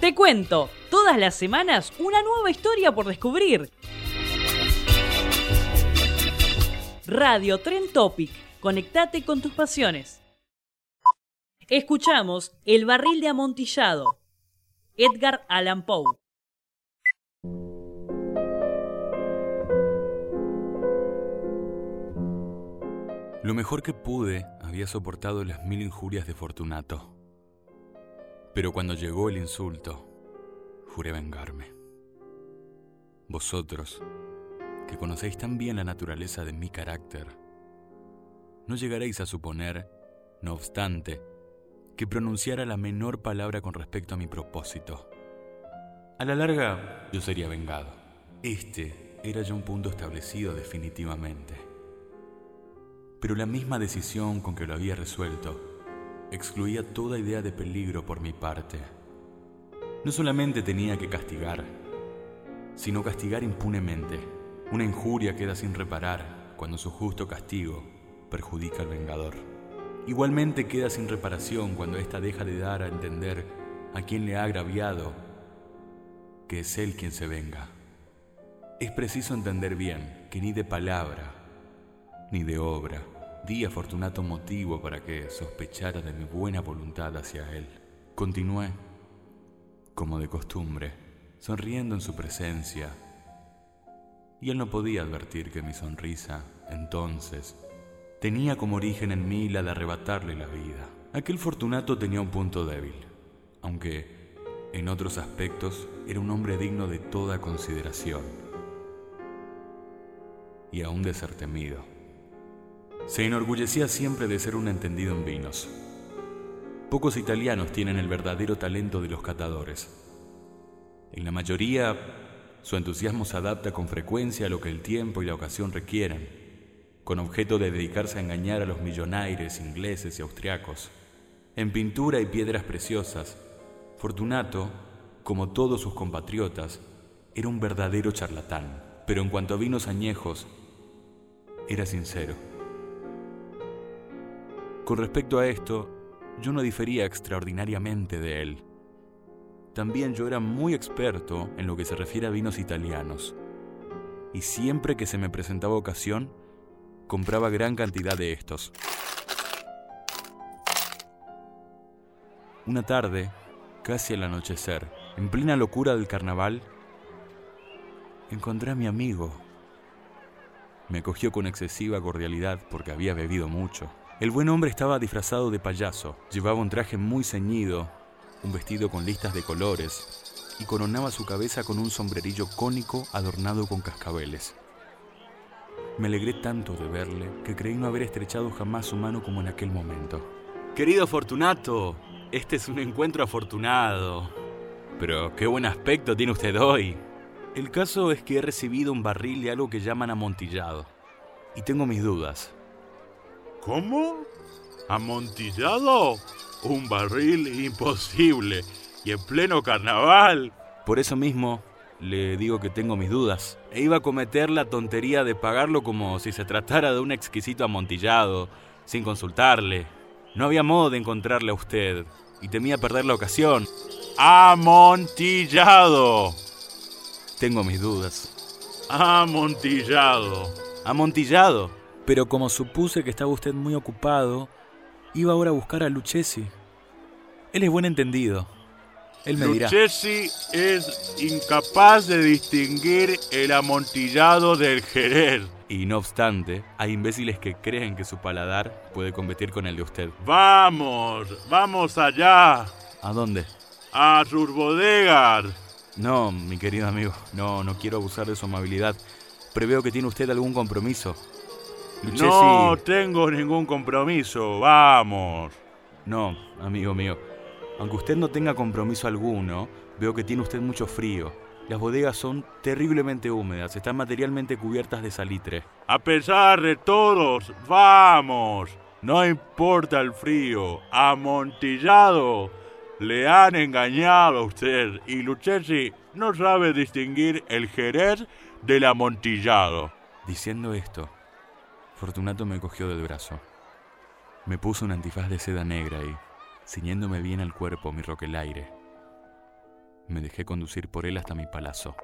Te cuento, todas las semanas una nueva historia por descubrir. Radio Tren Topic, conectate con tus pasiones. Escuchamos El barril de amontillado. Edgar Allan Poe. Lo mejor que pude había soportado las mil injurias de Fortunato. Pero cuando llegó el insulto, juré vengarme. Vosotros, que conocéis tan bien la naturaleza de mi carácter, no llegaréis a suponer, no obstante, que pronunciara la menor palabra con respecto a mi propósito. A la larga, yo sería vengado. Este era ya un punto establecido definitivamente. Pero la misma decisión con que lo había resuelto excluía toda idea de peligro por mi parte. No solamente tenía que castigar, sino castigar impunemente. Una injuria queda sin reparar cuando su justo castigo perjudica al vengador. Igualmente queda sin reparación cuando ésta deja de dar a entender a quien le ha agraviado que es él quien se venga. Es preciso entender bien que ni de palabra, ni de obra, di a Fortunato motivo para que sospechara de mi buena voluntad hacia él. Continué, como de costumbre, sonriendo en su presencia, y él no podía advertir que mi sonrisa, entonces, tenía como origen en mí la de arrebatarle la vida. Aquel Fortunato tenía un punto débil, aunque en otros aspectos era un hombre digno de toda consideración y aún de ser temido. Se enorgullecía siempre de ser un entendido en vinos. Pocos italianos tienen el verdadero talento de los catadores. En la mayoría, su entusiasmo se adapta con frecuencia a lo que el tiempo y la ocasión requieren, con objeto de dedicarse a engañar a los millonaires ingleses y austriacos. En pintura y piedras preciosas, Fortunato, como todos sus compatriotas, era un verdadero charlatán, pero en cuanto a vinos añejos, era sincero. Con respecto a esto, yo no difería extraordinariamente de él. También yo era muy experto en lo que se refiere a vinos italianos, y siempre que se me presentaba ocasión, compraba gran cantidad de estos. Una tarde, casi al anochecer, en plena locura del carnaval, encontré a mi amigo. Me acogió con excesiva cordialidad porque había bebido mucho. El buen hombre estaba disfrazado de payaso, llevaba un traje muy ceñido, un vestido con listas de colores y coronaba su cabeza con un sombrerillo cónico adornado con cascabeles. Me alegré tanto de verle que creí no haber estrechado jamás su mano como en aquel momento. Querido Fortunato, este es un encuentro afortunado. Pero qué buen aspecto tiene usted hoy. El caso es que he recibido un barril de algo que llaman amontillado. Y tengo mis dudas. ¿Cómo? ¿Amontillado? Un barril imposible. Y en pleno carnaval. Por eso mismo le digo que tengo mis dudas. E iba a cometer la tontería de pagarlo como si se tratara de un exquisito amontillado, sin consultarle. No había modo de encontrarle a usted, y temía perder la ocasión. ¡Amontillado! Tengo mis dudas. Amontillado. Amontillado. Pero como supuse que estaba usted muy ocupado, iba ahora a buscar a Lucchesi. Él es buen entendido. Él me dirá. Lucchesi es incapaz de distinguir el amontillado del jerez. Y no obstante, hay imbéciles que creen que su paladar puede competir con el de usted. Vamos, vamos allá. ¿A dónde? A sus bodegas. No, mi querido amigo, no, no quiero abusar de su amabilidad. Preveo que tiene usted algún compromiso. No tengo ningún compromiso. Vamos. No, amigo mío. Aunque usted no tenga compromiso alguno, veo que tiene usted mucho frío. Las bodegas son terriblemente húmedas, están materialmente cubiertas de salitre. A pesar de todos, vamos. No importa el frío. Amontillado. Le han engañado a usted y Lucchesi no sabe distinguir el jerez del amontillado. Diciendo esto, Fortunato me cogió del brazo. Me puso un antifaz de seda negra y, ciñéndome bien al cuerpo mi roquelaire, me dejé conducir por él hasta mi palazo.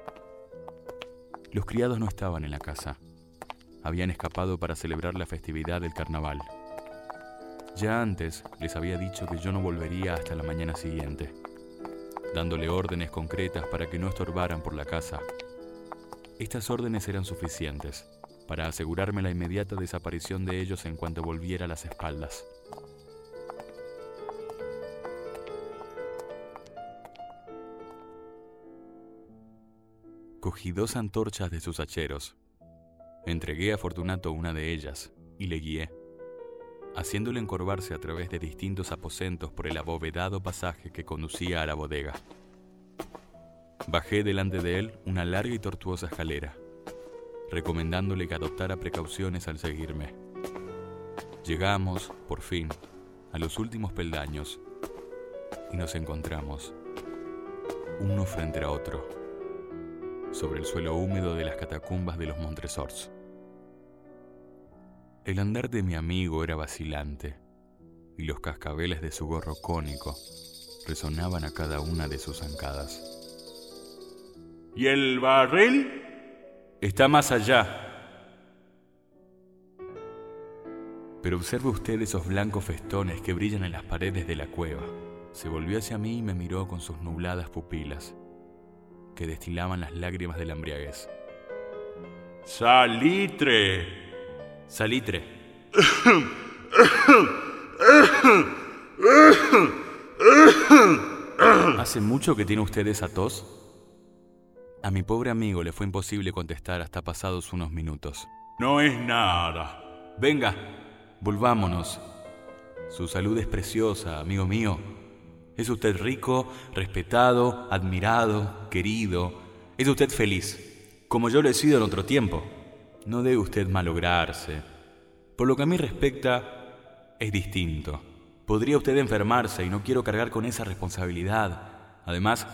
Los criados no estaban en la casa. Habían escapado para celebrar la festividad del carnaval. Ya antes les había dicho que yo no volvería hasta la mañana siguiente, dándole órdenes concretas para que no estorbaran por la casa. Estas órdenes eran suficientes para asegurarme la inmediata desaparición de ellos en cuanto volviera las espaldas. Cogí dos antorchas de sus hacheros. Entregué a Fortunato una de ellas y le guié haciéndole encorvarse a través de distintos aposentos por el abovedado pasaje que conducía a la bodega. Bajé delante de él una larga y tortuosa escalera, recomendándole que adoptara precauciones al seguirme. Llegamos, por fin, a los últimos peldaños y nos encontramos, uno frente a otro, sobre el suelo húmedo de las catacumbas de los Montresors. El andar de mi amigo era vacilante, y los cascabeles de su gorro cónico resonaban a cada una de sus zancadas. ¿Y el barril? Está más allá. Pero observe usted esos blancos festones que brillan en las paredes de la cueva. Se volvió hacia mí y me miró con sus nubladas pupilas, que destilaban las lágrimas de la embriaguez. ¡Salitre! Salitre. ¿Hace mucho que tiene usted esa tos? A mi pobre amigo le fue imposible contestar hasta pasados unos minutos. No es nada. Venga, volvámonos. Su salud es preciosa, amigo mío. Es usted rico, respetado, admirado, querido. Es usted feliz, como yo lo he sido en otro tiempo. No debe usted malograrse. Por lo que a mí respecta, es distinto. Podría usted enfermarse y no quiero cargar con esa responsabilidad. Además,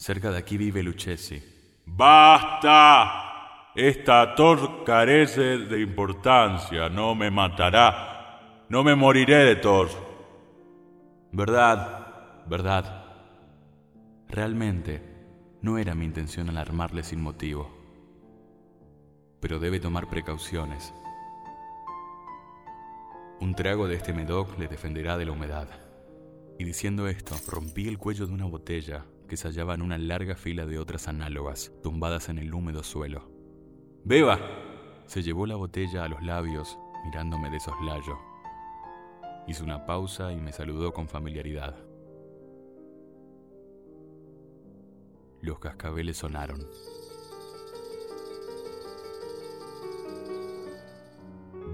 cerca de aquí vive Lucchesi. ¡Basta! Esta tos carece de importancia, no me matará. No me moriré de tos. Verdad, verdad. Realmente, no era mi intención alarmarle sin motivo pero debe tomar precauciones. Un trago de este medoc le defenderá de la humedad. Y diciendo esto, rompí el cuello de una botella que se hallaba en una larga fila de otras análogas, tumbadas en el húmedo suelo. ¡Beba! Se llevó la botella a los labios, mirándome de soslayo. Hizo una pausa y me saludó con familiaridad. Los cascabeles sonaron.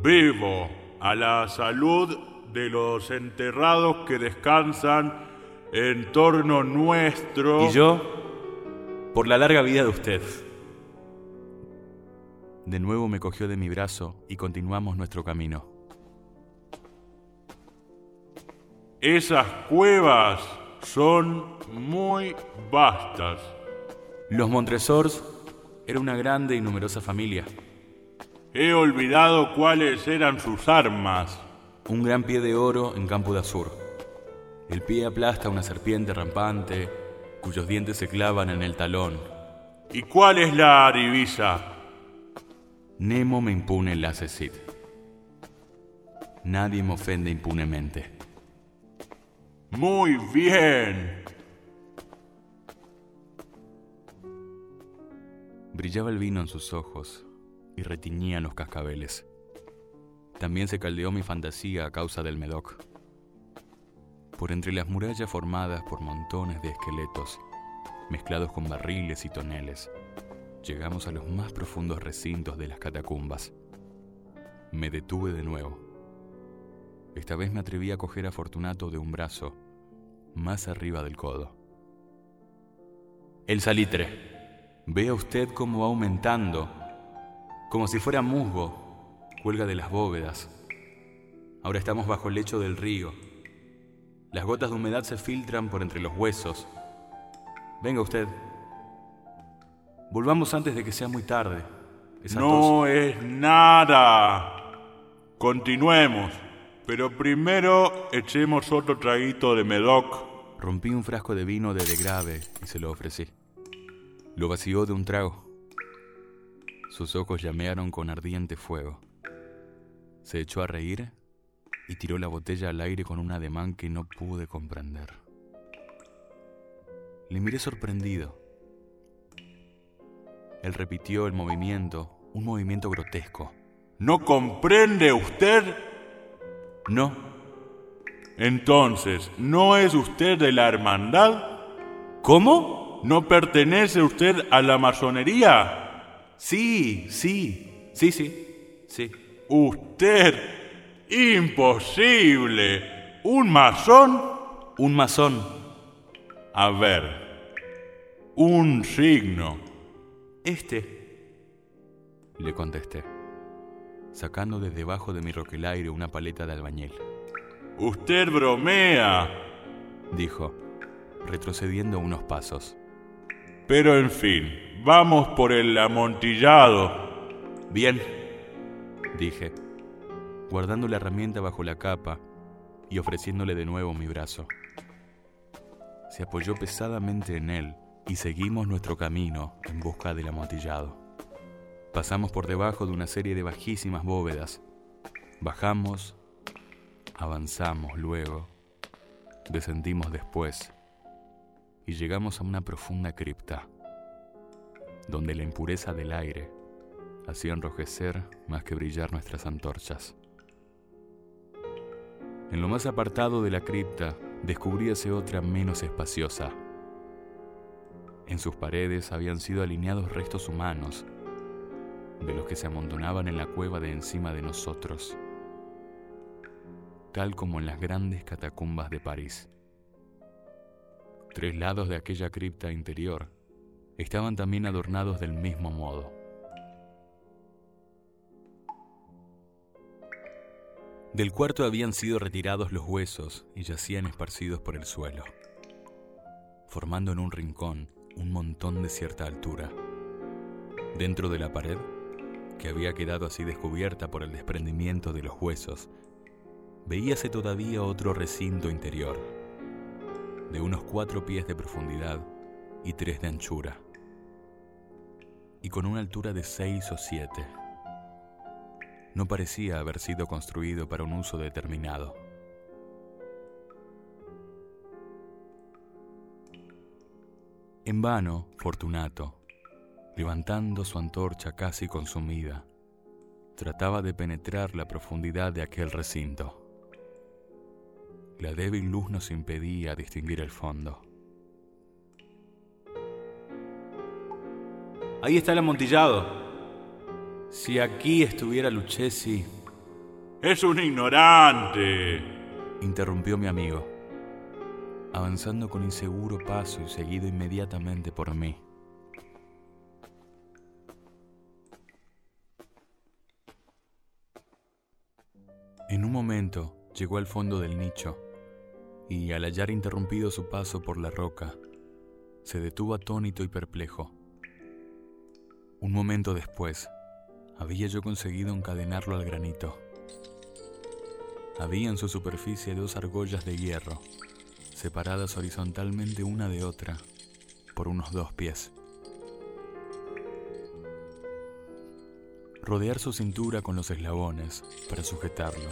Vivo a la salud de los enterrados que descansan en torno nuestro. Y yo, por la larga vida de usted. De nuevo me cogió de mi brazo y continuamos nuestro camino. Esas cuevas son muy vastas. Los Montresors era una grande y numerosa familia. He olvidado cuáles eran sus armas. Un gran pie de oro en campo de azur. El pie aplasta una serpiente rampante cuyos dientes se clavan en el talón. ¿Y cuál es la divisa? Nemo me impune el Cid. Nadie me ofende impunemente. Muy bien. Brillaba el vino en sus ojos y retiñían los cascabeles. También se caldeó mi fantasía a causa del Medoc. Por entre las murallas formadas por montones de esqueletos, mezclados con barriles y toneles, llegamos a los más profundos recintos de las catacumbas. Me detuve de nuevo. Esta vez me atreví a coger a Fortunato de un brazo, más arriba del codo. El salitre. Vea usted cómo va aumentando, como si fuera musgo, cuelga de las bóvedas. Ahora estamos bajo el lecho del río. Las gotas de humedad se filtran por entre los huesos. Venga usted. Volvamos antes de que sea muy tarde. Esa tos- No es nada. Continuemos. Pero primero echemos otro traguito de Medoc. Rompí un frasco de vino de de grave y se lo ofrecí. Lo vació de un trago. Sus ojos llamearon con ardiente fuego. Se echó a reír y tiró la botella al aire con un ademán que no pude comprender. Le miré sorprendido. Él repitió el movimiento, un movimiento grotesco. ¿No comprende usted? No, Entonces, ¿no es usted de la hermandad? ¿cómo? ¿No pertenece usted a la masonería? Sí, sí, sí, sí, sí. Usted. Imposible. ¿Un masón? Un masón. A ver. Un signo. Este, le contesté, sacando desde debajo de mi roquelaire una paleta de albañil. Usted bromea. Dijo, retrocediendo unos pasos. Pero en fin, vamos por el amontillado. Bien, dije, guardando la herramienta bajo la capa y ofreciéndole de nuevo mi brazo. Se apoyó pesadamente en él y seguimos nuestro camino en busca del amontillado. Pasamos por debajo de una serie de bajísimas bóvedas. Bajamos, avanzamos luego, descendimos después y llegamos a una profunda cripta, donde la impureza del aire hacía enrojecer más que brillar nuestras antorchas. En lo más apartado de la cripta descubríase otra menos espaciosa. En sus paredes habían sido alineados restos humanos, de los que se amontonaban en la cueva de encima de nosotros, tal como en las grandes catacumbas de París. Tres lados de aquella cripta interior estaban también adornados del mismo modo. Del cuarto habían sido retirados los huesos y yacían esparcidos por el suelo, formando en un rincón un montón de cierta altura. Dentro de la pared, que había quedado así descubierta por el desprendimiento de los huesos, veíase todavía otro recinto interior, de unos cuatro pies de profundidad y tres de anchura, y con una altura de seis o siete. No parecía haber sido construido para un uso determinado. En vano, Fortunato, levantando su antorcha casi consumida, trataba de penetrar la profundidad de aquel recinto. La débil luz nos impedía distinguir el fondo. Ahí está el amontillado. Si aquí estuviera Lucchesi, Es un ignorante. interrumpió mi amigo, avanzando con inseguro paso y seguido inmediatamente por mí. En un momento llegó al fondo del nicho y al hallar interrumpido su paso por la roca, se detuvo atónito y perplejo. Un momento después, había yo conseguido encadenarlo al granito. Había en su superficie dos argollas de hierro, separadas horizontalmente una de otra por unos dos pies. Rodear su cintura con los eslabones para sujetarlo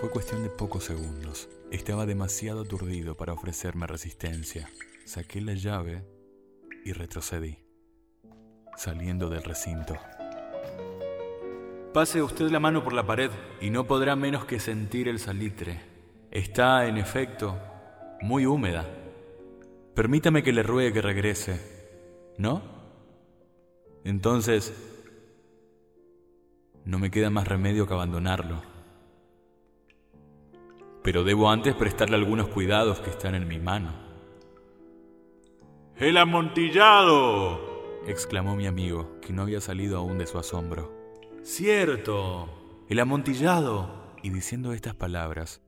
fue cuestión de pocos segundos. Estaba demasiado aturdido para ofrecerme resistencia. Saqué la llave y retrocedí, saliendo del recinto. Pase usted la mano por la pared y no podrá menos que sentir el salitre. Está, en efecto, muy húmeda. Permítame que le ruegue que regrese. ¿No? Entonces, no me queda más remedio que abandonarlo. Pero debo antes prestarle algunos cuidados que están en mi mano. ¡El amontillado! exclamó mi amigo, que no había salido aún de su asombro. Cierto, el amontillado. Y diciendo estas palabras,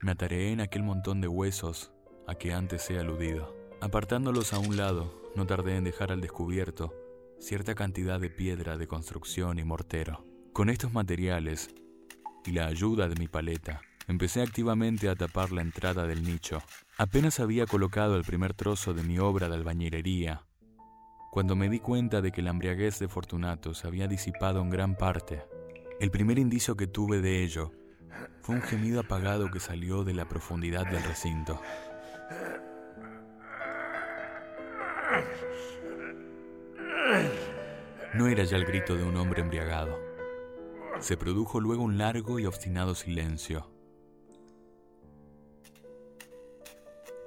me atareé en aquel montón de huesos a que antes he aludido. Apartándolos a un lado, no tardé en dejar al descubierto cierta cantidad de piedra de construcción y mortero. Con estos materiales y la ayuda de mi paleta, empecé activamente a tapar la entrada del nicho. Apenas había colocado el primer trozo de mi obra de albañilería, cuando me di cuenta de que la embriaguez de Fortunato se había disipado en gran parte. El primer indicio que tuve de ello fue un gemido apagado que salió de la profundidad del recinto. No era ya el grito de un hombre embriagado. Se produjo luego un largo y obstinado silencio.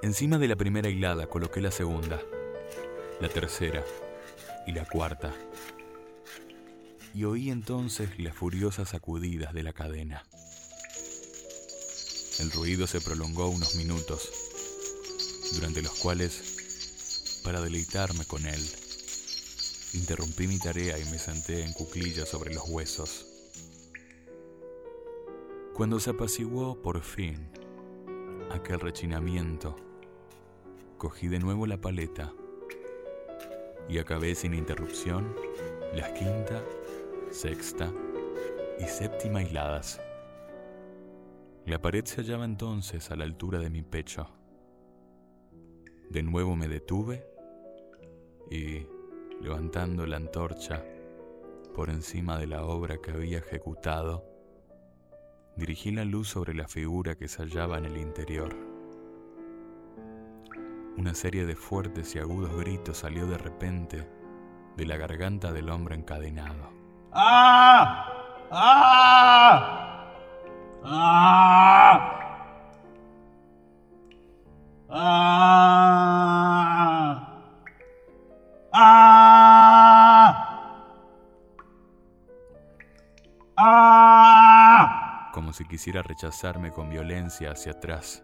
Encima de la primera hilada coloqué la segunda, la tercera y la cuarta. Y oí entonces las furiosas sacudidas de la cadena. El ruido se prolongó unos minutos, durante los cuales, para deleitarme con él, Interrumpí mi tarea y me senté en cuclillas sobre los huesos. Cuando se apaciguó por fin aquel rechinamiento, cogí de nuevo la paleta y acabé sin interrupción las quinta, sexta y séptima hiladas. La pared se hallaba entonces a la altura de mi pecho. De nuevo me detuve y levantando la antorcha por encima de la obra que había ejecutado, dirigí la luz sobre la figura que se hallaba en el interior. Una serie de fuertes y agudos gritos salió de repente de la garganta del hombre encadenado. ¡Ah! ¡Ah! ¡Ah! ¡Ah! ¡Ah! ¡Ah! como si quisiera rechazarme con violencia hacia atrás.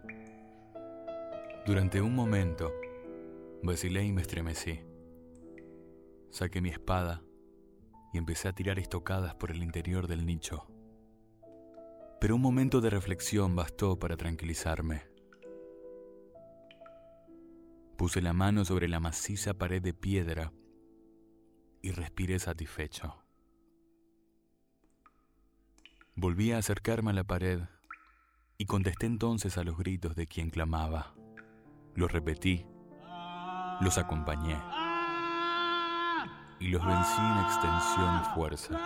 Durante un momento, vacilé y me estremecí. Saqué mi espada y empecé a tirar estocadas por el interior del nicho. Pero un momento de reflexión bastó para tranquilizarme. Puse la mano sobre la maciza pared de piedra y respiré satisfecho. Volví a acercarme a la pared y contesté entonces a los gritos de quien clamaba. Los repetí, los acompañé y los vencí en extensión y fuerza.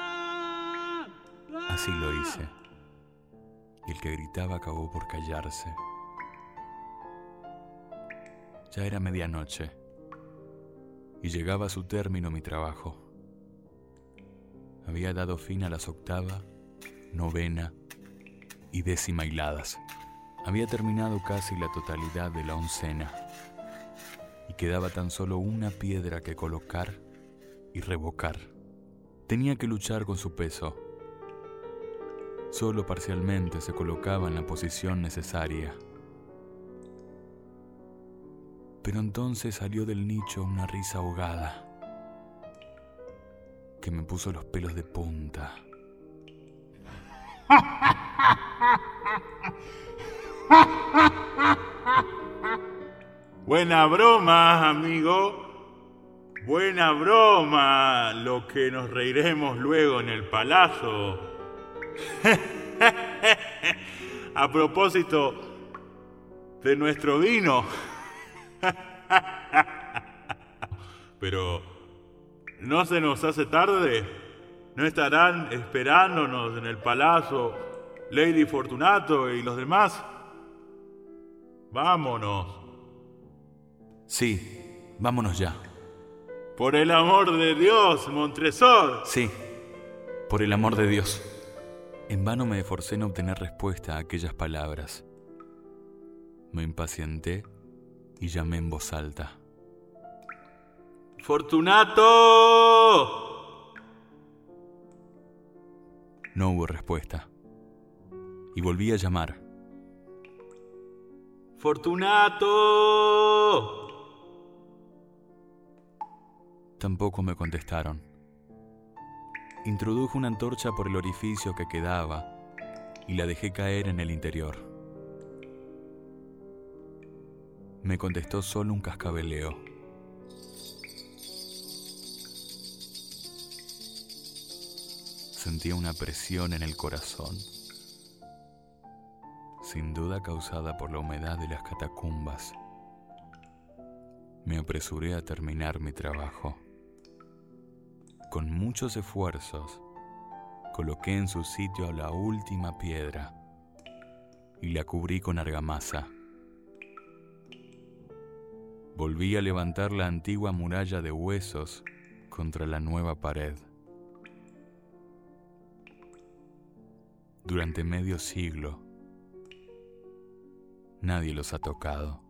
Así lo hice. Y el que gritaba acabó por callarse. Ya era medianoche y llegaba a su término mi trabajo. Había dado fin a las octava, novena y décima hiladas. Había terminado casi la totalidad de la oncena y quedaba tan solo una piedra que colocar y revocar. Tenía que luchar con su peso. Solo parcialmente se colocaba en la posición necesaria. Pero entonces salió del nicho una risa ahogada que me puso los pelos de punta. Buena broma, amigo. Buena broma, lo que nos reiremos luego en el palacio. A propósito de nuestro vino. Pero, ¿no se nos hace tarde? ¿No estarán esperándonos en el palacio Lady Fortunato y los demás? Vámonos. Sí, vámonos ya. Por el amor de Dios, Montresor. Sí, por el amor de Dios. En vano me esforcé en obtener respuesta a aquellas palabras. Me impacienté y llamé en voz alta. Fortunato. No hubo respuesta. Y volví a llamar, Fortunato. Tampoco me contestaron. Introdujo una antorcha por el orificio que quedaba y la dejé caer en el interior. Me contestó solo un cascabeleo. Sentía una presión en el corazón, sin duda causada por la humedad de las catacumbas. Me apresuré a terminar mi trabajo. Con muchos esfuerzos, coloqué en su sitio la última piedra y la cubrí con argamasa. Volví a levantar la antigua muralla de huesos contra la nueva pared. Durante medio siglo, nadie los ha tocado.